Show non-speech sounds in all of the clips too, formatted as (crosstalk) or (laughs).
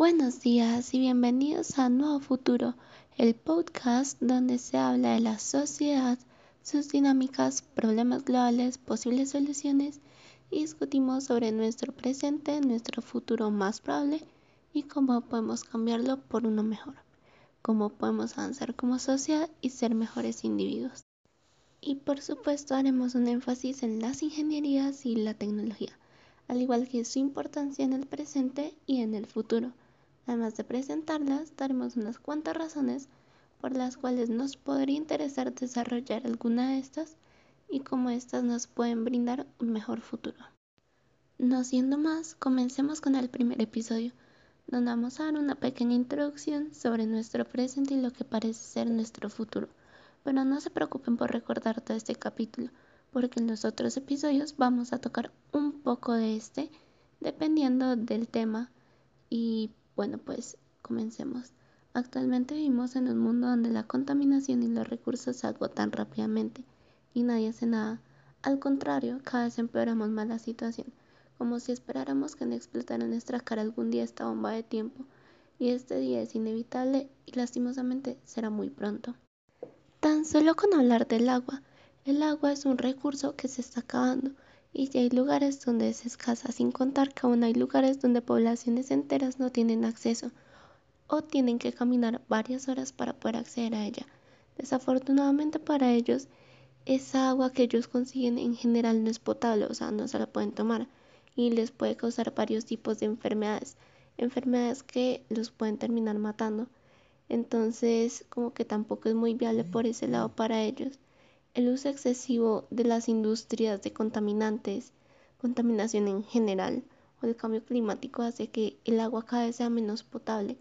Buenos días y bienvenidos a Nuevo Futuro, el podcast donde se habla de la sociedad, sus dinámicas, problemas globales, posibles soluciones y discutimos sobre nuestro presente, nuestro futuro más probable y cómo podemos cambiarlo por uno mejor, cómo podemos avanzar como sociedad y ser mejores individuos. Y por supuesto haremos un énfasis en las ingenierías y la tecnología, al igual que su importancia en el presente y en el futuro Además de presentarlas, daremos unas cuantas razones por las cuales nos podría interesar desarrollar alguna de estas y cómo estas nos pueden brindar un mejor futuro. No siendo más, comencemos con el primer episodio, donde vamos a dar una pequeña introducción sobre nuestro presente y lo que parece ser nuestro futuro. Pero no se preocupen por recordar todo este capítulo, porque en los otros episodios vamos a tocar un poco de este, dependiendo del tema y bueno, pues comencemos. Actualmente vivimos en un mundo donde la contaminación y los recursos se agotan rápidamente y nadie hace nada. Al contrario, cada vez empeoramos más la situación, como si esperáramos que no explotara en nuestra cara algún día esta bomba de tiempo, y este día es inevitable y lastimosamente será muy pronto. Tan solo con hablar del agua, el agua es un recurso que se está acabando y si hay lugares donde es escasa, sin contar que aún hay lugares donde poblaciones enteras no tienen acceso o tienen que caminar varias horas para poder acceder a ella. Desafortunadamente para ellos, esa agua que ellos consiguen en general no es potable, o sea, no se la pueden tomar y les puede causar varios tipos de enfermedades, enfermedades que los pueden terminar matando. Entonces, como que tampoco es muy viable por ese lado para ellos. El uso excesivo de las industrias de contaminantes, contaminación en general o el cambio climático hace que el agua cada vez sea menos potable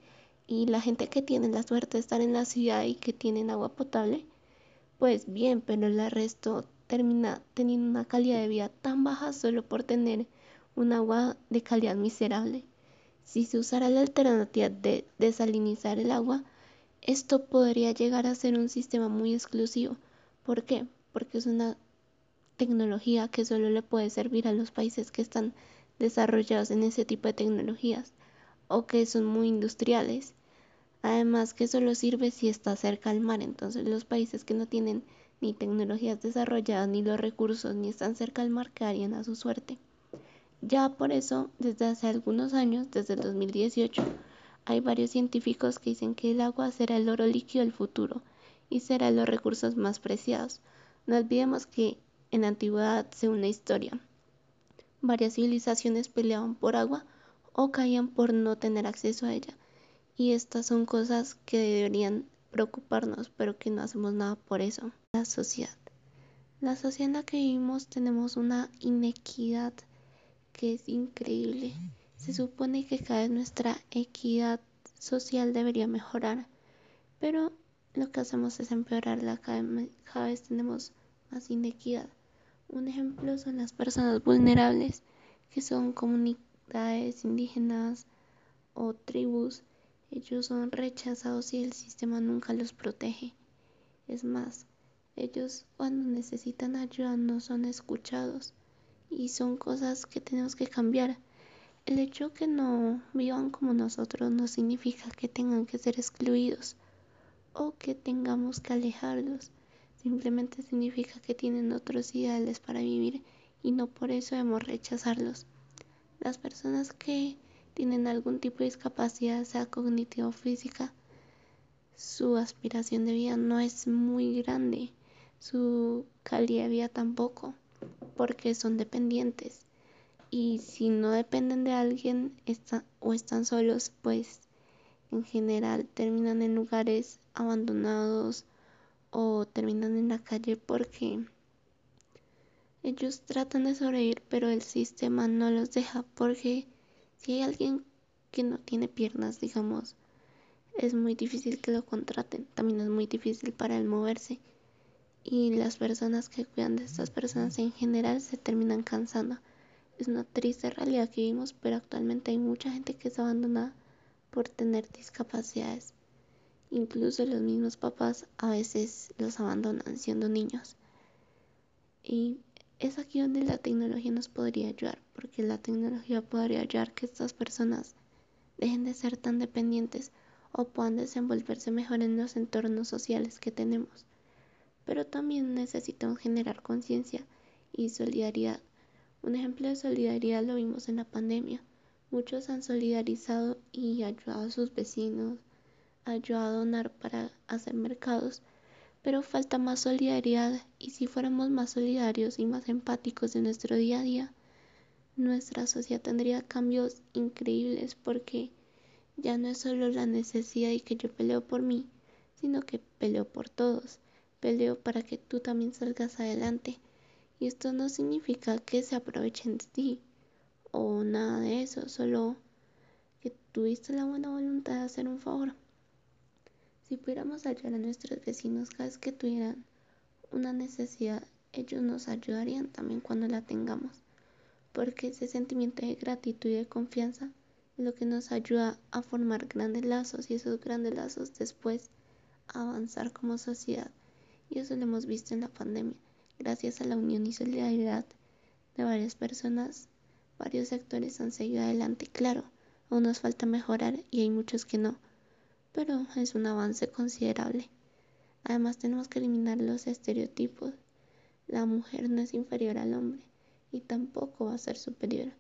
y la gente que tiene la suerte de estar en la ciudad y que tienen agua potable, pues bien, pero el resto termina teniendo una calidad de vida tan baja solo por tener un agua de calidad miserable. Si se usara la alternativa de desalinizar el agua, esto podría llegar a ser un sistema muy exclusivo ¿Por qué? Porque es una tecnología que solo le puede servir a los países que están desarrollados en ese tipo de tecnologías o que son muy industriales. Además que solo sirve si está cerca al mar, entonces los países que no tienen ni tecnologías desarrolladas, ni los recursos, ni están cerca al mar quedarían a su suerte. Ya por eso, desde hace algunos años, desde el 2018, hay varios científicos que dicen que el agua será el oro líquido del futuro y será los recursos más preciados. No olvidemos que en la antigüedad, según la historia, varias civilizaciones peleaban por agua o caían por no tener acceso a ella. Y estas son cosas que deberían preocuparnos, pero que no hacemos nada por eso. La sociedad. La sociedad en la que vivimos tenemos una inequidad que es increíble. Se supone que cada vez nuestra equidad social debería mejorar, pero lo que hacemos es empeorarla, cada, vez tenemos más inequidad. Un ejemplo son las personas vulnerables, que son comunidades indígenas o tribus. Ellos son rechazados y el sistema nunca los protege. Es más, ellos cuando necesitan ayuda no son escuchados y son cosas que tenemos que cambiar. El hecho que no vivan como nosotros no significa que tengan que ser excluidos o que tengamos que alejarlos. Simplemente significa que tienen otros ideales para vivir y no por eso debemos rechazarlos. Las personas que tienen algún tipo de discapacidad, sea cognitiva o física, su aspiración de vida no es muy grande, su calidad de vida tampoco, porque son dependientes. Y si no dependen de alguien o están solos, pues en general terminan en lugares abandonados o terminan en la calle porque ellos tratan de sobrevivir pero el sistema no los deja porque si hay alguien que no tiene piernas digamos es muy difícil que lo contraten. También es muy difícil para él moverse. Y las personas que cuidan de estas personas en general se terminan cansando. Es una triste realidad que vivimos pero actualmente hay mucha gente que es abandonada por tener discapacidades. Incluso los mismos papás a veces los abandonan siendo niños. Y es aquí donde la tecnología nos podría ayudar, porque la tecnología podría ayudar que estas personas dejen de ser tan dependientes o puedan desenvolverse mejor en los entornos sociales que tenemos. Pero también necesitamos generar conciencia y solidaridad. Un ejemplo de solidaridad lo vimos en la pandemia. Muchos han solidarizado y ayudado a sus vecinos, ayudado a donar para hacer mercados, pero falta más solidaridad y si fuéramos más solidarios y más empáticos en nuestro día a día, nuestra sociedad tendría cambios increíbles porque ya no es solo la necesidad y que yo peleo por mí, sino que peleo por todos, peleo para que tú también salgas adelante. Y esto no significa que se aprovechen de ti o nada de eso, solo que tuviste la buena voluntad de hacer un favor. Si pudiéramos ayudar a nuestros vecinos cada vez que tuvieran una necesidad, ellos nos ayudarían también cuando la tengamos, porque ese sentimiento de gratitud y de confianza lo que nos ayuda a formar grandes lazos y esos grandes lazos después a avanzar como sociedad. Y eso lo hemos visto en la pandemia. Gracias a la unión y solidaridad de varias personas, varios sectores han seguido adelante. Claro, aún nos falta mejorar y hay muchos que no, pero es un avance considerable. Además tenemos que eliminar los estereotipos. La mujer no es inferior al hombre y tampoco va a ser superior.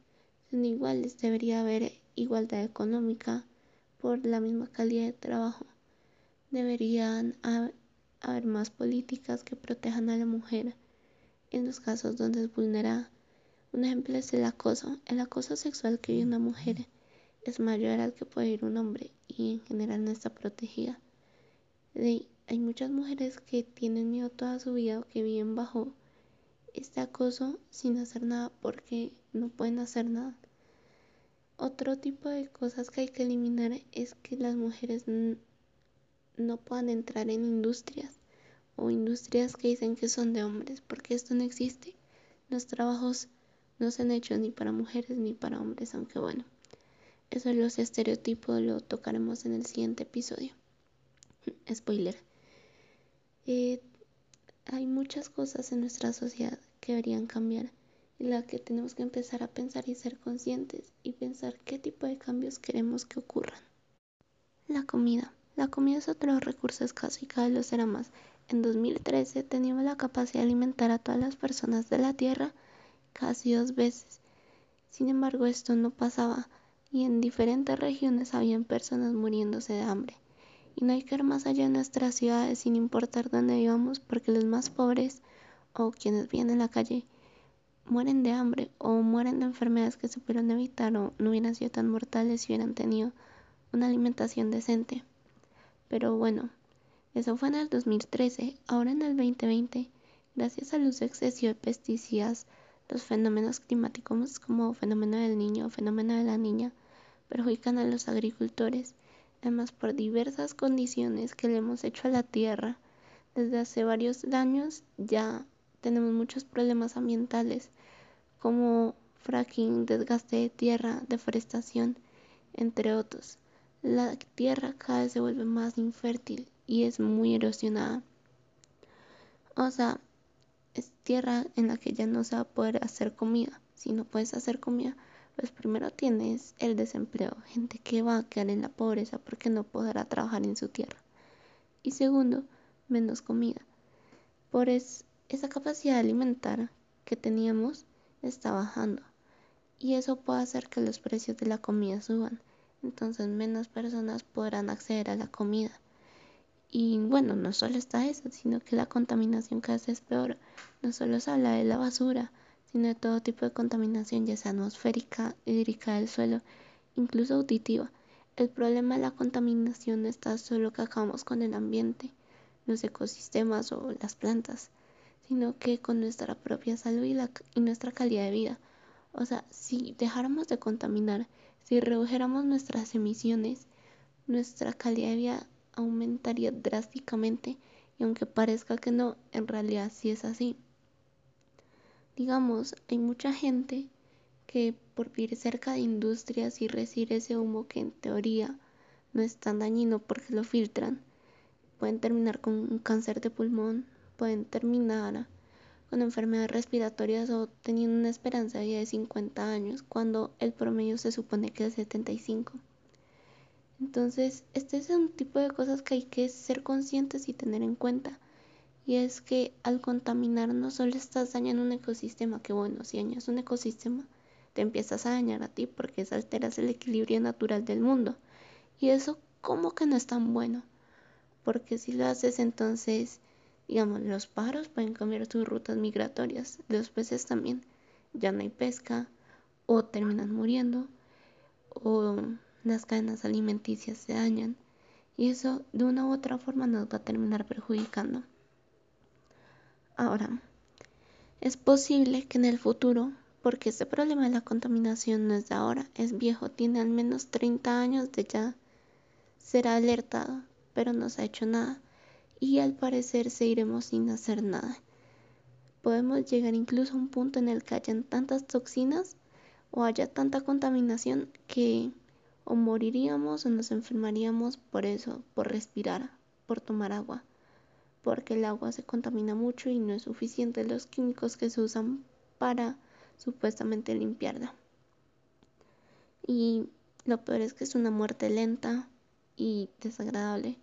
Son iguales, debería haber igualdad económica por la misma calidad de trabajo. Deberían haber más políticas que protejan a la mujer en los casos donde es vulnerada. Un ejemplo es el acoso. El acoso sexual que vive una mujer es mayor al que puede ir un hombre y en general no está protegida. hay muchas mujeres que tienen miedo toda su vida o que viven bajo este acoso sin hacer nada porque no pueden hacer nada. Otro tipo de cosas que hay que eliminar es que las mujeres no puedan entrar en industrias o industrias que dicen que son de hombres, porque esto no existe. Los trabajos no se han hecho ni para mujeres ni para hombres, aunque bueno, eso los estereotipos lo tocaremos en el siguiente episodio. (laughs) Spoiler. Eh, hay muchas cosas en nuestra sociedad que deberían cambiar en la que tenemos que empezar a pensar y ser conscientes y pensar qué tipo de cambios queremos que ocurran. La comida. La comida es otro recurso escaso y cada vez lo será más. En 2013 teníamos la capacidad de alimentar a todas las personas de la Tierra casi dos veces. Sin embargo, esto no pasaba y en diferentes regiones habían personas muriéndose de hambre. Y no hay que ir más allá de nuestras ciudades sin importar dónde vivamos porque los más pobres o quienes viven en la calle mueren de hambre o mueren de enfermedades que se pudieron evitar o no hubieran sido tan mortales si hubieran tenido una alimentación decente. Pero bueno, eso fue en el 2013. Ahora en el 2020, gracias al uso excesivo de pesticidas, los fenómenos climáticos como fenómeno del niño o fenómeno de la niña perjudican a los agricultores, además por diversas condiciones que le hemos hecho a la tierra. Desde hace varios años ya tenemos muchos problemas ambientales como fracking, desgaste de tierra, deforestación, entre otros. La tierra cada vez se vuelve más infértil y es muy erosionada. O sea, es tierra en la que ya no se va a poder hacer comida. Si no puedes hacer comida, pues primero tienes el desempleo, gente que va a quedar en la pobreza porque no podrá trabajar en su tierra. Y segundo, menos comida. Por esa capacidad de alimentar que teníamos está bajando y eso puede hacer que los precios de la comida suban. Entonces menos personas podrán acceder a la comida. Y bueno, no solo está eso, sino que la contaminación cada vez es peor. No solo se habla de la basura, sino de todo tipo de contaminación, ya sea atmosférica, hídrica del suelo, incluso auditiva. El problema de la contaminación no está solo que acabamos con el ambiente, los ecosistemas o las plantas, sino que con nuestra propia salud y, y nuestra calidad de vida. O sea, si dejáramos de contaminar, si redujéramos nuestras emisiones, nuestra calidad de vida aumentaría drásticamente y aunque parezca que no, en realidad sí es así. Digamos, hay mucha gente que por vivir cerca de industrias y recibir ese humo que en teoría no es tan dañino porque lo filtran, pueden terminar con un cáncer de pulmón, pueden terminar con enfermedades respiratorias o teniendo una esperanza de vida de 50 años cuando el promedio se supone que es 75. Entonces, este es un tipo de cosas que hay que ser conscientes y tener en cuenta. Y es que al contaminar no solo estás dañando un ecosistema, que bueno, si dañas un ecosistema, te empiezas a dañar a ti porque alteras el equilibrio natural del mundo. Y eso como que no es tan bueno. Porque si lo haces entonces, digamos, los pájaros pueden cambiar sus rutas migratorias, los peces también. Ya no hay pesca o terminan muriendo o las cadenas alimenticias se dañan y eso de una u otra forma nos va a terminar perjudicando. Ahora, es posible que en el futuro, porque este problema de la contaminación no es de ahora, es viejo, tiene al menos 30 años de ya ser alertado, pero no se ha hecho nada y al parecer seguiremos sin hacer nada. Podemos llegar incluso a un punto en el que hayan tantas toxinas o haya tanta contaminación que o moriríamos o nos enfermaríamos por eso, por respirar, por tomar agua, porque el agua se contamina mucho y no es suficiente los químicos que se usan para supuestamente limpiarla. Y lo peor es que es una muerte lenta y desagradable.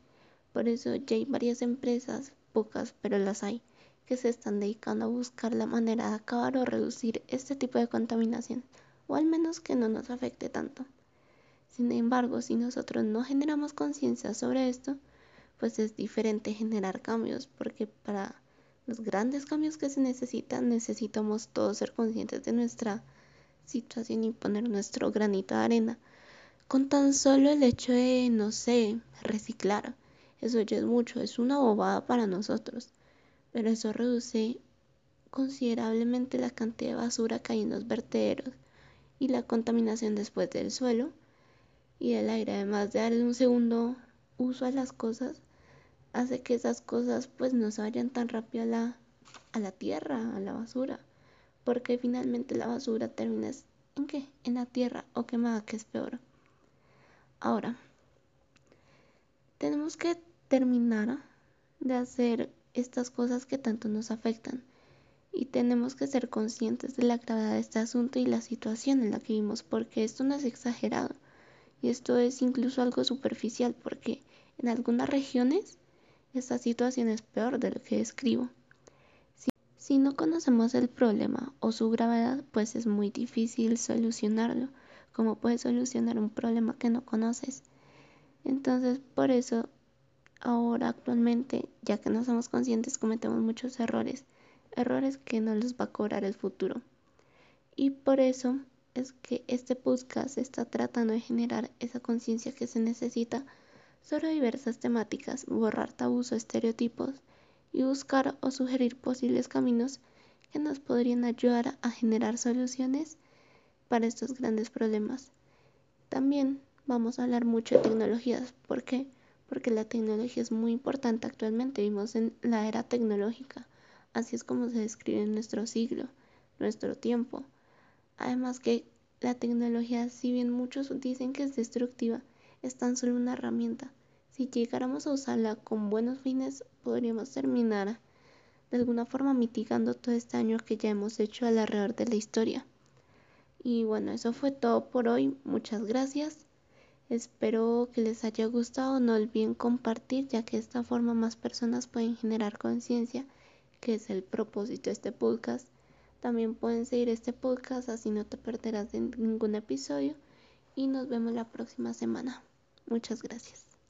Por eso ya hay varias empresas, pocas, pero las hay, que se están dedicando a buscar la manera de acabar o reducir este tipo de contaminación, o al menos que no nos afecte tanto. Sin embargo, si nosotros no generamos conciencia sobre esto, pues es diferente generar cambios, porque para los grandes cambios que se necesitan, necesitamos todos ser conscientes de nuestra situación y poner nuestro granito de arena. Con tan solo el hecho de, no sé, reciclar, eso ya es mucho, es una bobada para nosotros, pero eso reduce considerablemente la cantidad de basura que hay en los vertederos y la contaminación después del suelo y el aire, además de darle un segundo uso a las cosas, hace que esas cosas pues no se vayan tan rápido a la, a la tierra, a la basura, porque finalmente la basura termina en qué? En la tierra o quemada, que es peor. Ahora, tenemos que terminar de hacer estas cosas que tanto nos afectan y tenemos que ser conscientes de la gravedad de este asunto y la situación en la que vivimos porque esto no es exagerado y esto es incluso algo superficial porque en algunas regiones esta situación es peor de lo que describo. Si, si no conocemos el problema o su gravedad, pues es muy difícil solucionarlo. como puedes solucionar un problema que no conoces? Entonces, por eso, ahora actualmente, ya que no somos conscientes, cometemos muchos errores. Errores que no los va a cobrar el futuro. Y por eso es que este podcast está tratando de generar esa conciencia que se necesita sobre diversas temáticas, borrar tabús o estereotipos y buscar o sugerir posibles caminos que nos podrían ayudar a generar soluciones para estos grandes problemas. También vamos a hablar mucho de tecnologías. ¿Por qué? Porque la tecnología es muy importante actualmente. Vivimos en la era tecnológica. Así es como se describe nuestro siglo, nuestro tiempo. Además que la tecnología, si bien muchos dicen que es destructiva, es tan solo una herramienta. Si llegáramos a usarla con buenos fines, podríamos terminar de alguna forma mitigando todo este daño que ya hemos hecho alrededor de la historia. Y bueno, eso fue todo por hoy. Muchas gracias. Espero que les haya gustado. No olviden compartir, ya que de esta forma más personas pueden generar conciencia, que es el propósito de este podcast. También pueden seguir este podcast así no te perderás de ningún episodio y nos vemos la próxima semana. Muchas gracias.